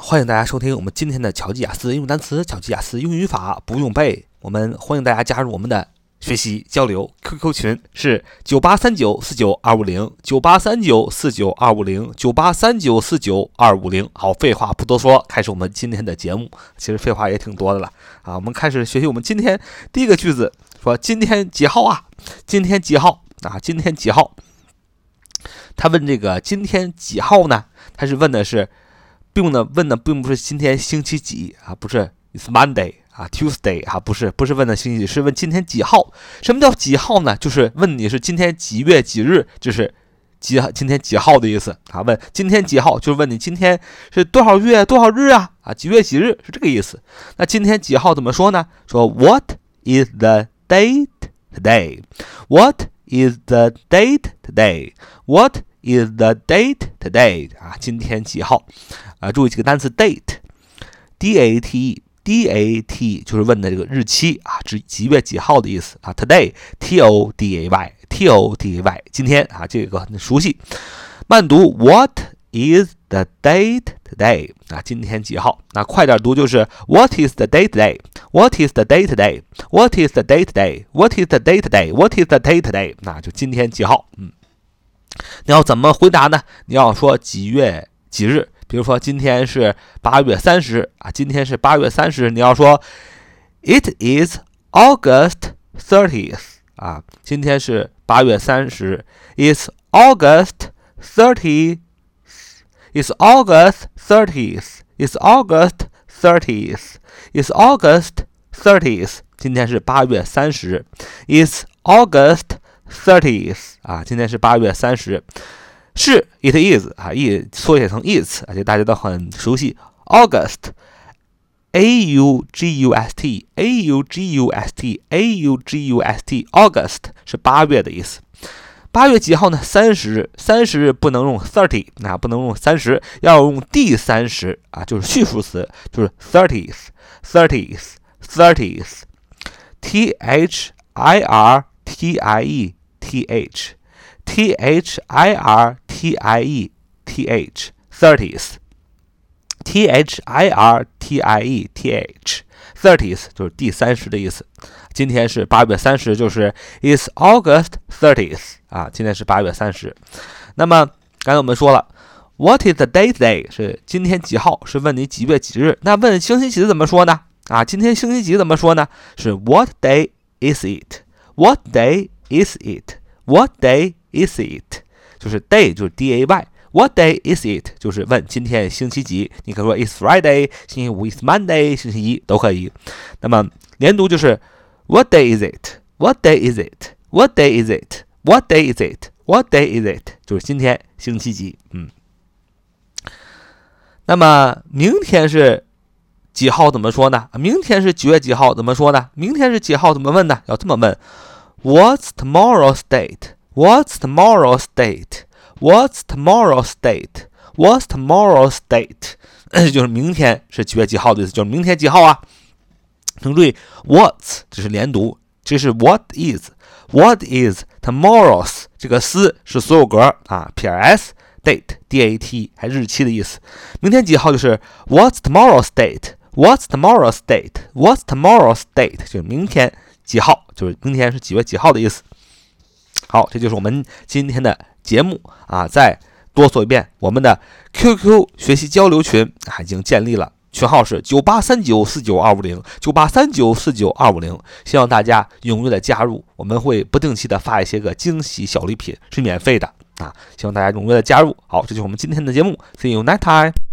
欢迎大家收听我们今天的巧记雅思英语单词、巧记雅思英语语法，不用背。我们欢迎大家加入我们的学习交流 QQ 群，是九八三九四九二五零九八三九四九二五零九八三九四九二五零。好，废话不多说，开始我们今天的节目。其实废话也挺多的了啊。我们开始学习我们今天第一个句子，说今天几号啊？今天几号啊？今天几号？他问这个今天几号呢？他是问的是。并呢问的并不是今天星期几啊，不是，It's Monday 啊，Tuesday 啊，不是，不是问的星期几，是问今天几号？什么叫几号呢？就是问你是今天几月几日，就是几今天几号的意思啊。问今天几号，就是问你今天是多少月多少日啊？啊，几月几日是这个意思。那今天几号怎么说呢？说 What is the date today？What is the date today？What Is the date today 啊？今天几号？啊，注意几个单词：date，d a t e，d a t 就是问的这个日期啊，指几月几号的意思啊。Today，t o d a y，t o d a y，今天啊，这个很熟悉。慢读：What is the date today 啊？今天几号？那快点读就是 What is the date today？What is the date today？What is the date today？What is the date today？What is the date today？那就今天几号？嗯。 你要怎么回答呢？你要说几月几日，比如说今天是八月三十啊，今天是八月三十，你要说 It is August thirtieth 啊，今天是八月三十，It's August thirtieth。It's August thirtieth. It's August thirtieth. It's August thirtieth. 今天是八月三十。It's August Thirtieth 啊，今天是八月三十，是 It is 啊，it 缩写成 is，而且大家都很熟悉。August，A U G U S T，A U G U S T，A U G U S T，August 是八月的意思。八月几号呢？三十日，三十日不能用 thirty，那不能用三十，要用第三十啊，就是序数词，就是 thirtieth，thirtieth，thirtieth，T H I R T I E。 T H T H I R T I E T H thirtieth T H I R T I E T H thirtieth 就是第三十的意思。今天是八月三十，就是 It's August thirtieth 啊，今天是八月三十。那么刚才我们说了，What is the day today 是今天几号？是问你几月几日。那问星期几怎么说呢？啊，今天星期几怎么说呢？是 What day is it？What day is it? What day is it? 就是 day 就是 d a y。What day is it? 就是问今天星期几。你可以说 It's Friday，星期五 It's Monday，星期一都可以。那么连读就是 What day is it? What day is it? What day is it? What day is it? What day is it? 就是今天星期几。嗯。那么明天是几号？怎么说呢？明天是几月几号？怎么说呢？明天是几号？怎么问呢？要这么问。What's tomorrow's date? What's tomorrow's date? What's tomorrow's date? What's tomorrow's date? 就是明天是几月几号的意思，就是明天几号啊？请注意，What's 这是连读，这是 What is What is tomorrow's 这个 s 是所有格啊，P R S date D A T 还日期的意思。明天几号就是 What's tomorrow's date? What's tomorrow's date? What's tomorrow's date? 就是明天。 几号就是明天是几月几号的意思。好，这就是我们今天的节目啊！再多说一遍，我们的 QQ 学习交流群啊已经建立了，群号是九八三九四九二五零九八三九四九二五零，希望大家踊跃的加入，我们会不定期的发一些个惊喜小礼品，是免费的啊！希望大家踊跃的加入。好，这就是我们今天的节目，See you next time。